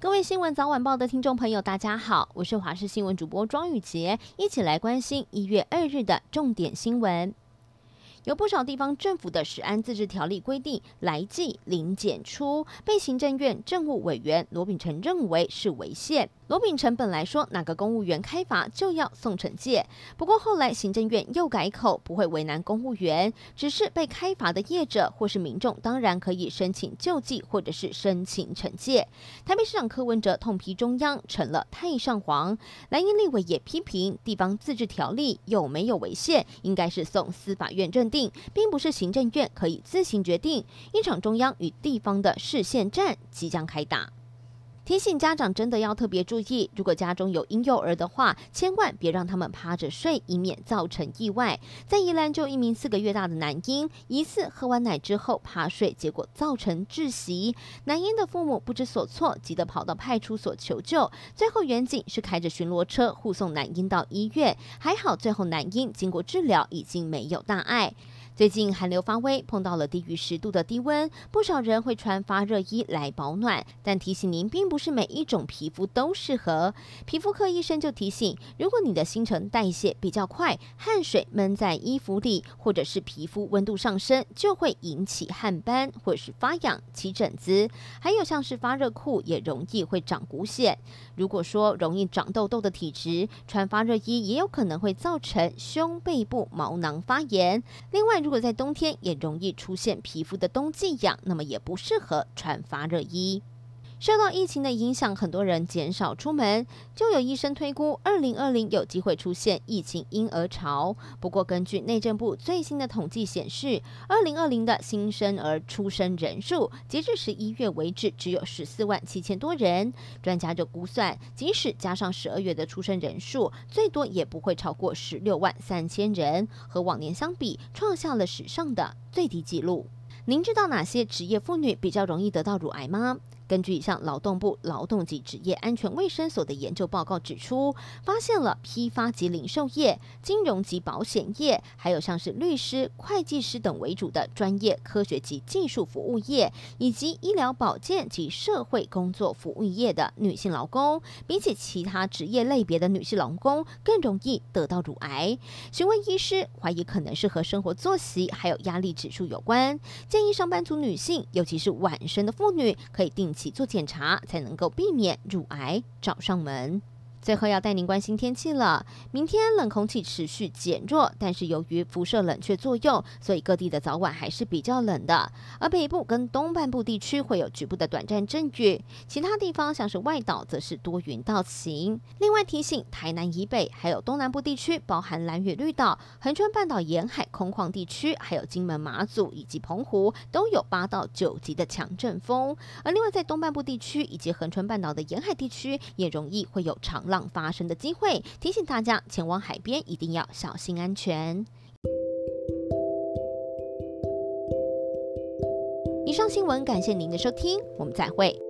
各位新闻早晚报的听众朋友，大家好，我是华视新闻主播庄宇杰，一起来关心一月二日的重点新闻。有不少地方政府的食安自治条例规定，来计零检出，被行政院政务委员罗秉成认为是违宪。罗秉成本来说哪个公务员开罚就要送惩戒，不过后来行政院又改口，不会为难公务员，只是被开罚的业者或是民众当然可以申请救济或者是申请惩戒。台北市长柯文哲痛批中央成了太上皇，蓝营立委也批评地方自治条例有没有违宪，应该是送司法院认定，并不是行政院可以自行决定。一场中央与地方的视线战即将开打。提醒家长真的要特别注意，如果家中有婴幼儿的话，千万别让他们趴着睡，以免造成意外。在宜兰就一名四个月大的男婴，疑似喝完奶之后趴睡，结果造成窒息。男婴的父母不知所措，急得跑到派出所求救。最后员警是开着巡逻车护送男婴到医院，还好最后男婴经过治疗已经没有大碍。最近寒流发威，碰到了低于十度的低温，不少人会穿发热衣来保暖。但提醒您，并不是每一种皮肤都适合。皮肤科医生就提醒，如果你的新陈代谢比较快，汗水闷在衣服里，或者是皮肤温度上升，就会引起汗斑，或是发痒、起疹子。还有像是发热裤，也容易会长骨癣。如果说容易长痘痘的体质，穿发热衣也有可能会造成胸背部毛囊发炎。另外，如果在冬天也容易出现皮肤的冬季痒，那么也不适合穿发热衣。受到疫情的影响，很多人减少出门，就有医生推估，二零二零有机会出现疫情婴儿潮。不过，根据内政部最新的统计显示，二零二零的新生儿出生人数，截至十一月为止，只有十四万七千多人。专家就估算，即使加上十二月的出生人数，最多也不会超过十六万三千人，和往年相比，创下了史上的最低纪录。您知道哪些职业妇女比较容易得到乳癌吗？根据一项劳动部劳动及职业安全卫生所的研究报告指出，发现了批发及零售业、金融及保险业，还有像是律师、会计师等为主的专业科学及技术服务业，以及医疗保健及社会工作服务业的女性劳工，比起其他职业类别的女性劳工，更容易得到乳癌。询问医师，怀疑可能是和生活作息还有压力指数有关，建议上班族女性，尤其是晚生的妇女，可以定一起做检查，才能够避免乳癌找上门。最后要带您关心天气了。明天冷空气持续减弱，但是由于辐射冷却作用，所以各地的早晚还是比较冷的。而北部跟东半部地区会有局部的短暂阵雨，其他地方像是外岛则是多云到晴。另外提醒，台南以北还有东南部地区，包含兰屿绿岛、恒春半岛沿海空旷地区，还有金门、马祖以及澎湖，都有八到九级的强阵风。而另外在东半部地区以及恒春半岛的沿海地区，也容易会有长浪发生的机会，提醒大家前往海边一定要小心安全。以上新闻感谢您的收听，我们再会。